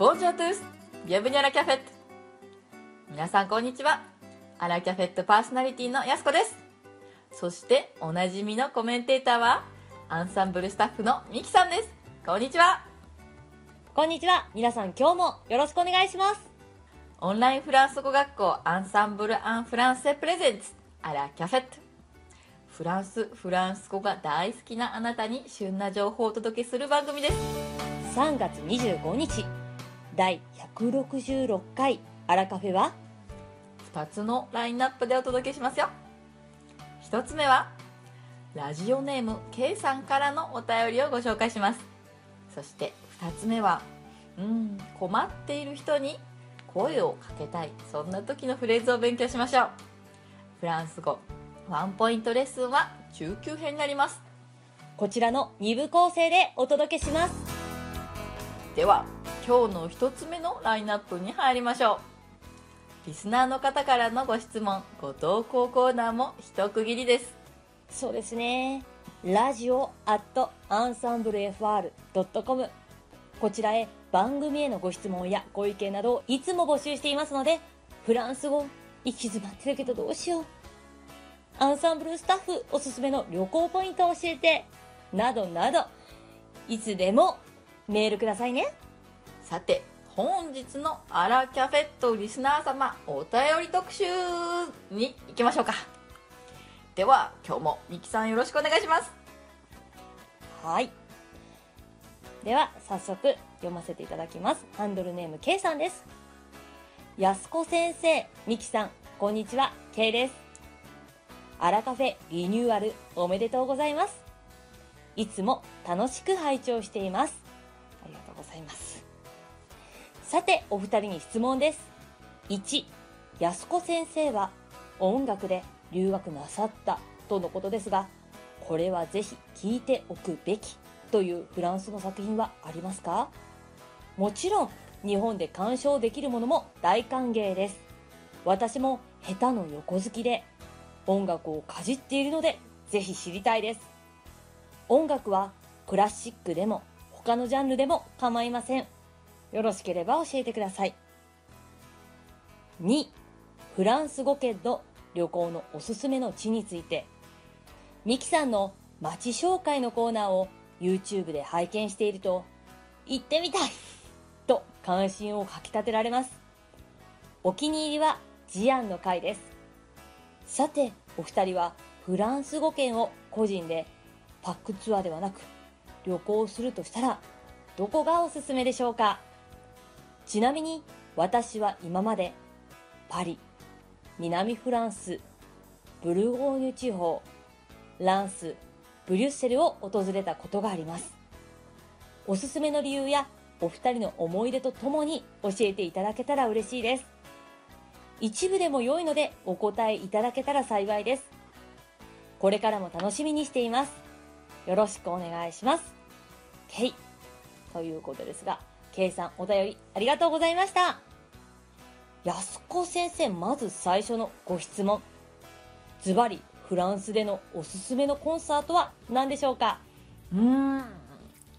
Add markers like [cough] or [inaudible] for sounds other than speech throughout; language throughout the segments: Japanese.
ボンジュアトゥースビアブニャラキャフェット。皆さんこんにちは。アラキャフェットパーソナリティのやすこです。そしておなじみのコメンテーターはアンサンブルスタッフのミキさんです。こんにちは。こんにちは。皆さん今日もよろしくお願いします。オンラインフランス語学校アンサンブル・アン・フランセプレゼンツアラキャフェット。フランスフランス語が大好きなあなたに旬な情報をお届けする番組です。3月25日、第166回アラカフェは、2つのラインナップでお届けしますよ。1つ目はラジオネーム K さんからのお便りをご紹介します。そして2つ目はうん困っている人に声をかけたい。そんな時のフレーズを勉強しましょう。フランス語ワンポイントレッスンは中級編になります。こちらの2部構成でお届けします。では今日の1つ目のラインナップに入りましょうリスナーの方からのご質問ご投稿コーナーも一区切りですそうですね。ラジオアットアンサンブル FR.com こちらへ番組へのご質問やご意見などをいつも募集していますので、フランス語行き詰まってるけどどうしよう。アンサンブルスタッフおすすめの旅行ポイントを教えて、などなど、いつでもメールくださいね。さて本日のアラキャフェットリスナー様お便り特集に行きましょうかでは今日もミキさんよろしくお願いしますはい。では、早速読ませていただきます。ハンドルネーム K さんです。やすこ先生、みきさん、こんにちは、K です。アラカフェリニューアルおめでとうございます。いつも楽しく拝聴しています。ありがとうございます。さて、お二人に質問です。1、やすこ先生は音楽で留学なさったとのことですが、これはぜひ聞いておくべきというフランスの作品はありますか？もちろん日本で鑑賞できるものも大歓迎です。私も下手の横好きで音楽をかじっているのでぜひ知りたいです。音楽はクラシックでも他のジャンルでも構いません。よろしければ教えてください2フランス語圏の旅行のおすすめの地についてミキさんの街紹介のコーナーを YouTube で拝見していると、行ってみたいと関心をかき立てられます。お気に入りはジアンの回です。さて、お二人はフランス語圏を個人でパックツアーではなく旅行するとしたら、どこがおすすめでしょうか？ちなみに私は今までパリ、南フランス、ブルゴーニュ地方、ランス、ブリュッセルを訪れたことがあります。おすすめの理由やお二人の思い出とともに教えていただけたら嬉しいです。一部でも良いのでお答えいただけたら幸いです。これからも楽しみにしています。よろしくお願いします。ケイ。ということですが、ケイさんお便りありがとうございました。安子先生、まず最初のご質問。ズバリフランスでのおすすめのコンサートは何でしょうか？うーん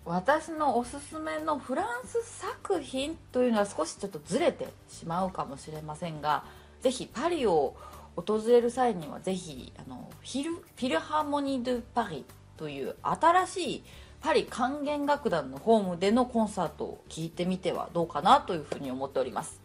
私のおすすめのフランス作品というのは少しちょっとずれてしまうかもしれませんがぜひパリを訪れる際にはぜひあのフィルフィルハーモニー・ドゥ・パリという新しいパリ管弦楽団のホームでのコンサートを聞いてみてはどうかなというふうに思っております。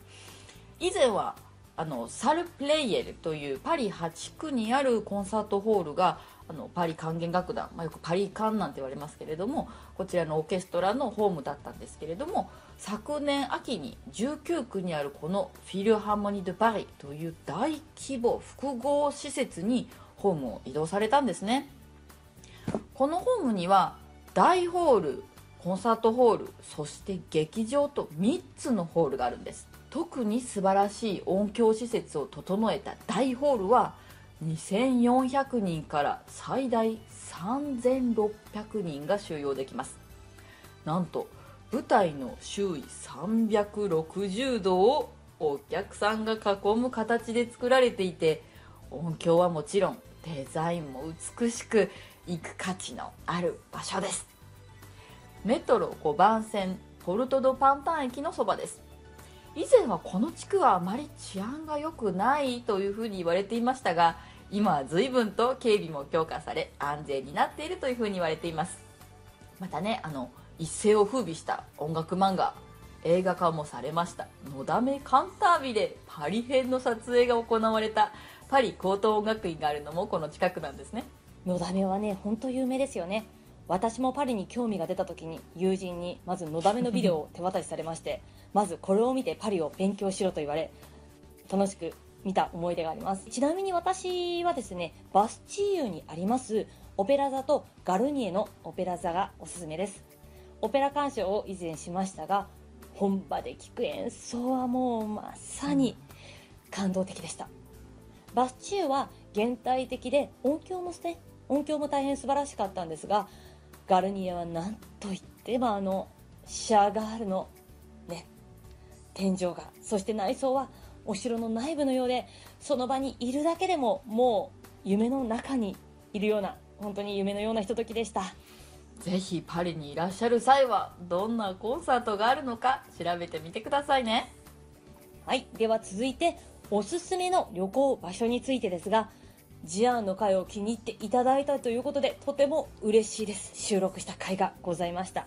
以前はあのサル・プレイエルというパリ8区にあるコンサートホールがあのパリ管弦楽団、まあ、よくパリカンなんて言われますけれどもこちらのオーケストラのホームだったんですけれども昨年秋に19区にあるこのフィルハーモニー・ド・パリという大規模複合施設にホームを移動されたんですね。このホームには大ホールコンサートホールそして劇場と3つのホールがあるんです。特に素晴らしい音響施設を整えた大ホールは2400人から最大3600人が収容できます。なんと舞台の周囲360度をお客さんが囲む形で作られていて音響はもちろんデザインも美しく行く価値のある場所です。メトロ5番線ポルト・ド・パンタン駅のそばです。以前はこの地区はあまり治安が良くないというふうに言われていましたが今は随分と警備も強化され安全になっているというふうに言われています。またねあの一世を風靡した音楽漫画映画化もされました「のだめカンタービ」でパリ編の撮影が行われたパリ高等音楽院があるのもこの近くなんですね。のだめはね本当有名ですよね。私もパリに興味が出た時に友人にまずのだめのビデオを手渡しされまして [laughs] まずこれを見てパリを勉強しろと言われ楽しく見た思い出があります。ちなみに私はですねバスチーユにありますオペラ座とガルニエのオペラ座がおすすめです。オペラ鑑賞を以前しましたが本場で聴く演奏はもうまさに感動的でした。バスチューは現代的で音響もね音響も大変素晴らしかったんですがガルニエは何といってもあのシャガールのね天井画そして内装はお城の内部のようでその場にいるだけでももう夢の中にいるような本当に夢のようなひとときでした。ぜひパリにいらっしゃる際はどんなコンサートがあるのか調べてみてくださいね。はいでは続いておすすめの旅行場所についてですがジアンの回を気に入っていただいたということでとても嬉しいです。収録した回がございました。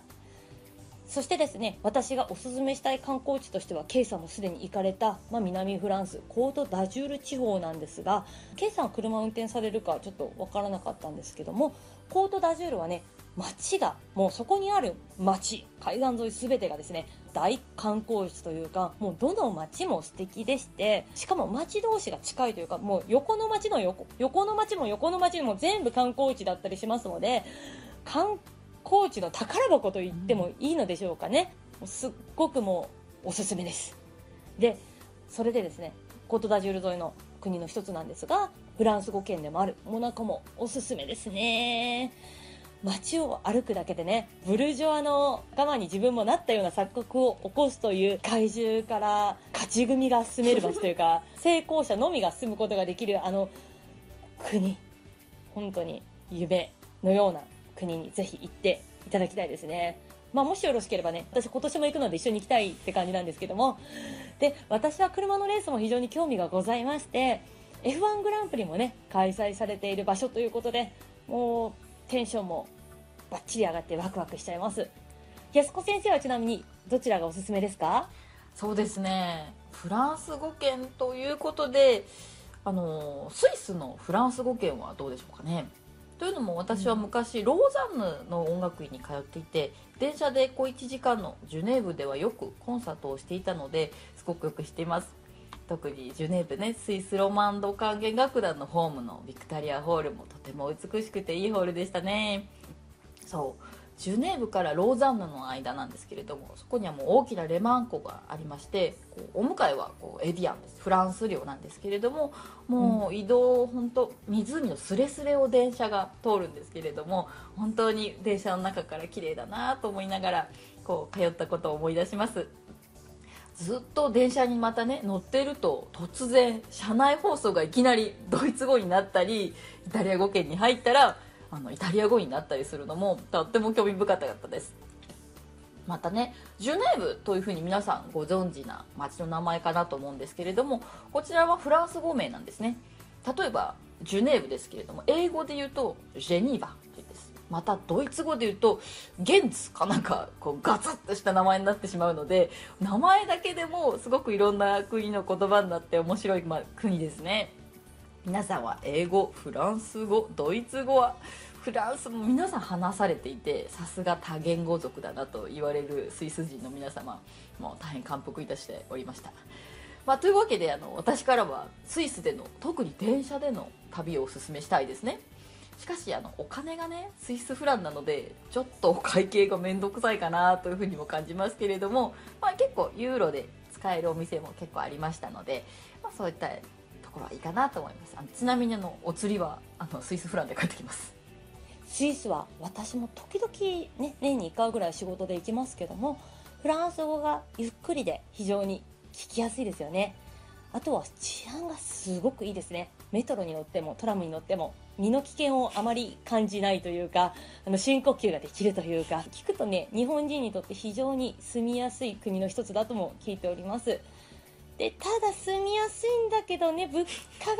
そしてですね私がおすすめしたい観光地としては K さんもすでに行かれた、まあ、南フランスコート・ダジュール地方なんですが K さんは車を運転されるかちょっと分からなかったんですけどもコート・ダジュールはね街がもうそこにある街海岸沿い全てがですね大観光地というかもうどの街も素敵でしてしかも街同士が近いというかもう横の街の横横の街も横の街も全部観光地だったりしますので観光地の宝箱と言ってもいいのでしょうかね。すっごくもうおすすめです。でそれでですねコトダジュール沿いの国の一つなんですがフランス語圏でもあるモナコもおすすめですね。街を歩くだけでねブルジョアの我慢に自分もなったような錯覚を起こすという怪獣から勝ち組が進める街というか [laughs] 成功者のみが進むことができるあの国本当に夢のような国にぜひ行っていただきたいですね。まあ、もしよろしければね、私今年も行くので一緒に行きたいって感じなんですけども、で、私は車のレースも非常に興味がございまして、F1 グランプリもね、開催されている場所ということで、もうテンションもバッチリ上がってワクワクしちゃいます。安子先生はちなみにどちらがおすすめですか？そうですね。フランス語圏ということであのスイスのフランス語圏はどうでしょうかね。というのも私は昔、ローザンヌの音楽院に通っていて電車で小1時間のジュネーブではよくコンサートをしていたのですごくよく知っています特にジュネーブねスイスロマンド管弦楽団のホームのビクタリアホールもとても美しくていいホールでしたね。そう。ジュネーブからローザンヌの間なんですけれどもそこにはもう大きなレマン湖がありましてこうお向かいはこうエビアンです。フランス領なんですけれどももう移動、本当湖のすれすれを電車が通るんですけれども本当に電車の中から綺麗だなと思いながらこう通ったことを思い出します。ずっと電車にまたね乗ってると突然車内放送がいきなりドイツ語になったりイタリア語圏に入ったらあのイタリア語になったりするのもとっても興味深かったです。またねジュネーブというふうに皆さんご存知な町の名前かなと思うんですけれどもこちらはフランス語名なんですね。例えばジュネーブですけれども英語で言うとジェニーバ。またドイツ語で言うとゲンツかなんかこうガツッとした名前になってしまうので名前だけでもすごくいろんな国の言葉になって面白い、ま、国ですね。皆さんは英語フランス語ドイツ語は。フランスも皆さん話されていてさすが多言語族だなと言われるスイス人の皆様も大変感服いたしておりました、まあ、というわけであの私からはスイスでの特に電車での旅をおすすめしたいですね。しかしあのお金がねスイスフランなのでちょっと会計が面倒くさいかなというふうにも感じますけれども、まあ、結構ユーロで使えるお店も結構ありましたので、まあ、そういったところはいいかなと思います。あのちなみにあのお釣りはあのスイスフランで帰ってきます。スイスは私も時々、ね、年に1回ぐらい仕事で行きますけどもフランス語がゆっくりで非常に聞きやすいですよね。あとは治安がすごくいいですね。メトロに乗ってもトラムに乗っても身の危険をあまり感じないというかあの深呼吸ができるというか聞くとね日本人にとって非常に住みやすい国の一つだとも聞いております。でただ住みやすいんだけどね物価が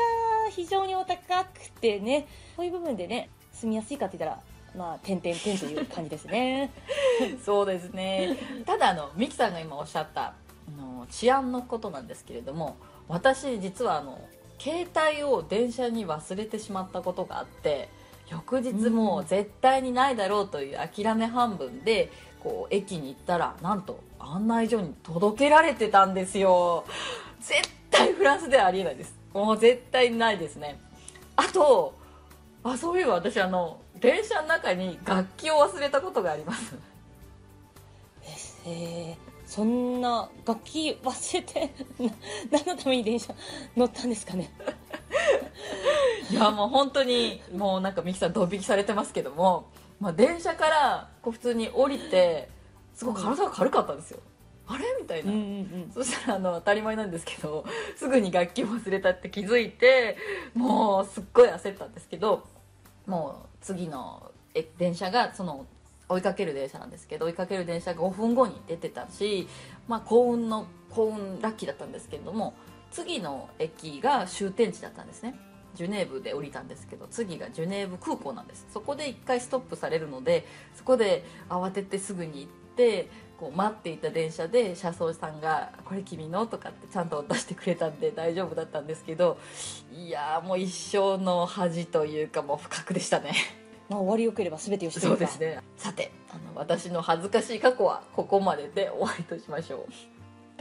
非常にお高くてねこういう部分でね住みやすいかって言ったらまあ点々点という感じですね。[laughs] そうですね。ただあのミキさんが今おっしゃったあの治安のことなんですけれども私実はあの携帯を電車に忘れてしまったことがあって翌日もう絶対にないだろうという諦め半分でこう駅に行ったらなんと案内所に届けられてたんですよ。絶対フランスではありえないです。もう絶対ないですね。あとあそういえば私あの電車の中に楽器を忘れたことがあります。えー、そんな楽器忘れて [laughs] な何のために電車乗ったんですかね。[laughs] いやもう本当にもうなんかミキさんドン引きされてますけども、まあ、電車からこう普通に降りてすごく体が軽かったんですよ、あれみたいな、うんうんそしたらあの当たり前なんですけどすぐに楽器を忘れたって気づいてもうすっごい焦ったんですけどもう次のえ電車がその追いかける電車なんですけど追いかける電車が5分後に出てたし、まあ、幸運の幸運ラッキーだったんですけれども次の駅が終点地だったんですね。ジュネーブで降りたんですけど次がジュネーブ空港なんです。そこで1回ストップされるのでそこで慌ててすぐに行ってこう待っていた電車で車掌さんが「これ君の?」とかってちゃんと出してくれたんで大丈夫だったんですけどいやもう一生の恥というかもう不覚でしたね。まあ終わりよければ全てよしそうかですね。さてあの私の恥ずかしい過去はここまでで終わりとしましょう。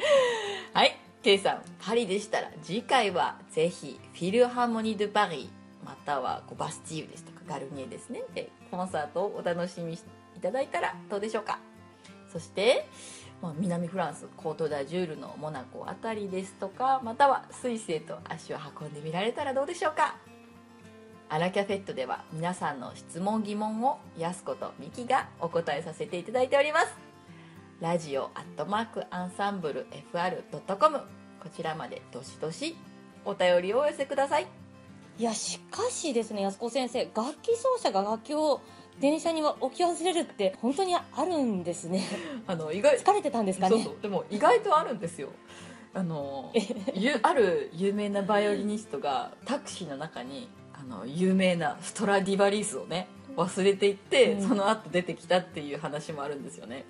[laughs] はい。ケイさんパリでしたら次回はぜひフィルハーモニー・ドゥ・パリまたはこうバスティーユですとかガルニエですね。でコンサートをお楽しみいただいたらどうでしょうか。そして、まあ、南フランスコート・ダ・ジュールのモナコあたりですとかまたはスイスへと足を運んでみられたらどうでしょうかアラキャフェットでは皆さんの質問疑問をやすことミキがお答えさせていただいております。ラジオアットマークアンサンブル FR.com こちらまでどしどしお便りをお寄せください。いやしかしですね安子先生楽器奏者が楽器を電車には置き忘れるって本当にあるんですね。[laughs] あの意外疲れてたんですかね？そうそう。でも意外とあるんですよ。あの [laughs] ゆある有名なバイオリニストがタクシーの中にあの有名なストラディバリースをね忘れていって、うん。その後出てきたっていう話もあるんですよね。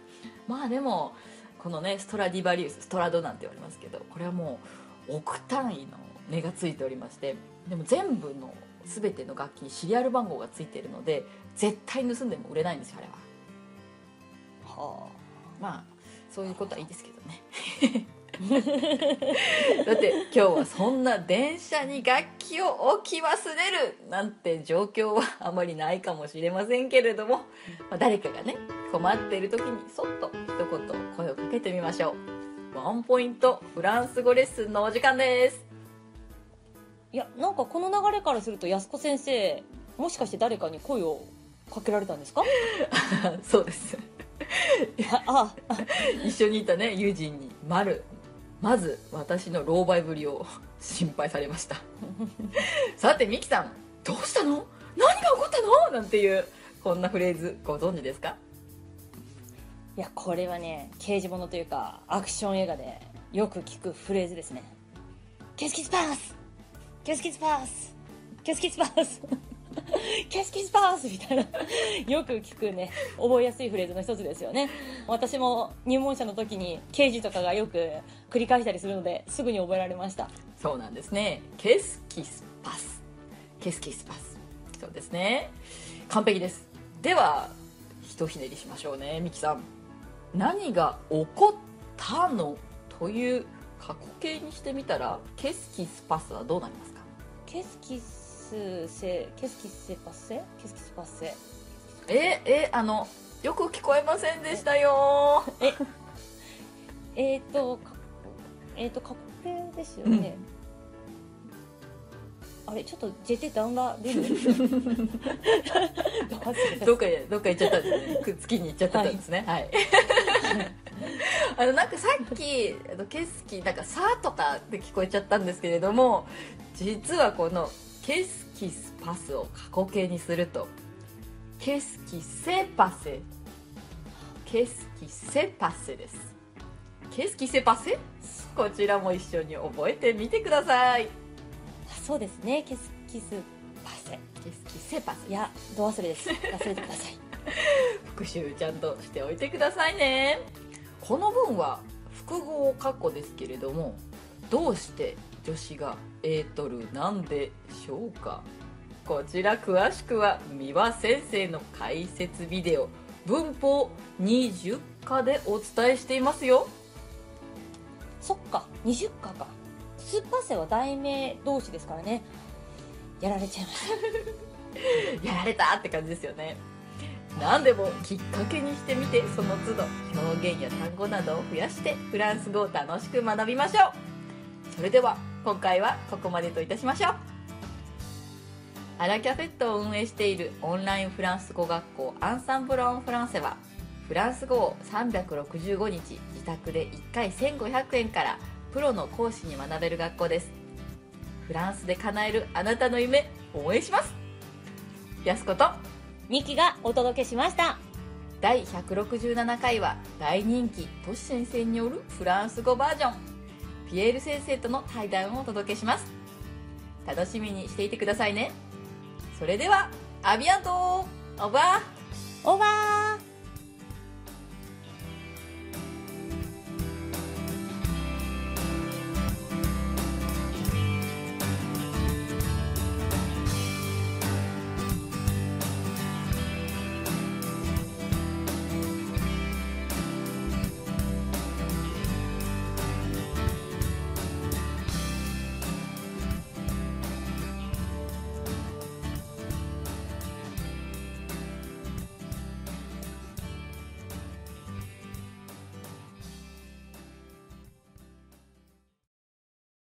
まあでもこのねストラディバリウスストラドなんて言われますけどこれはもう億単位の値がついておりましてでも全部の全ての楽器にシリアル番号がついているので絶対盗んでも売れないんですよあれは。はまあそういうことはいいですけどね [laughs] だって今日はそんな電車に楽器を置き忘れるなんて状況はあまりないかもしれませんけれども、まあ、誰かがね困っている時にそっと一言声をかけてみましょう。ワンポイントフランス語レッスンのお時間です。あいやなんかこの流れからすると安子先生もしかして誰かに声をかけられたんですか？[laughs] そうです。ああ。[laughs] 一緒にいたね友人にまるまず私の狼狽ぶりを心配されました。[laughs] さてミキさんどうしたの？何が起こったの？なんていうこんなフレーズご存知ですか？いやこれはね刑事物というかアクション映画でよく聞くフレーズですねケスキスパースケスキスパースケスキスパースケスキスパースみたいな。[laughs] よく聞くね。覚えやすいフレーズの一つですよね。私も入門者の時に刑事とかがよく繰り返したりするのですぐに覚えられました。そうなんですね。ケスキスパス。ケスキスパス。そうですね。完璧です。ではひとひねりしましょうねミキさん。何が起こったの？という過去形にしてみたらケスキスパスはどうなりますか？ケスキスセケスキセパセ？ケスキスパセ。ええあのよく聞こえませんでしたよ。えっ、ー、とかえっ、ー、と過去形ですよね、あれちょっと JT ダウンが出る？[laughs] どっかへどっか行っちゃったんですねく月に行っちゃってたんですね。はい、あのなんかさっきあのケスキなんか「さ」とかって聞こえちゃったんですけれども実はこの「ケスキスパス」を過去形にすると「ケスキセパセ」「ケスキセパセ」です「ケスキセパセ」こちらも一緒に覚えてみてください。あそうですね。キスキスパセ。ケスキセパセ。いやど忘れです。忘れてください。[laughs] 復習ちゃんとしておいてくださいね。この文は複合括弧ですけれどもどうして助詞が「えーとる」なんでしょうか？こちら詳しくは三輪先生の解説ビデオ文法20課でお伝えしていますよ。そっか20課か。スパセは題名同士ですからね。やられちゃいました。[laughs] やられたって感じですよね。何でもきっかけにしてみてその都度表現や単語などを増やしてフランス語を楽しく学びましょう。それでは今回はここまでといたしましょう。アラキャフェットを運営しているオンラインフランス語学校アンサンブル・オン・フランセはフランス語を365日自宅で1回1500円からプロの講師に学べる学校です。フランスで叶えるあなたの夢応援します。やすことミキがお届けしました。第167回は大人気トシ先生によるフランス語バージョン。ピエール先生との対談をお届けします。楽しみにしていてくださいね。それではアビアント。オーバーオーバー。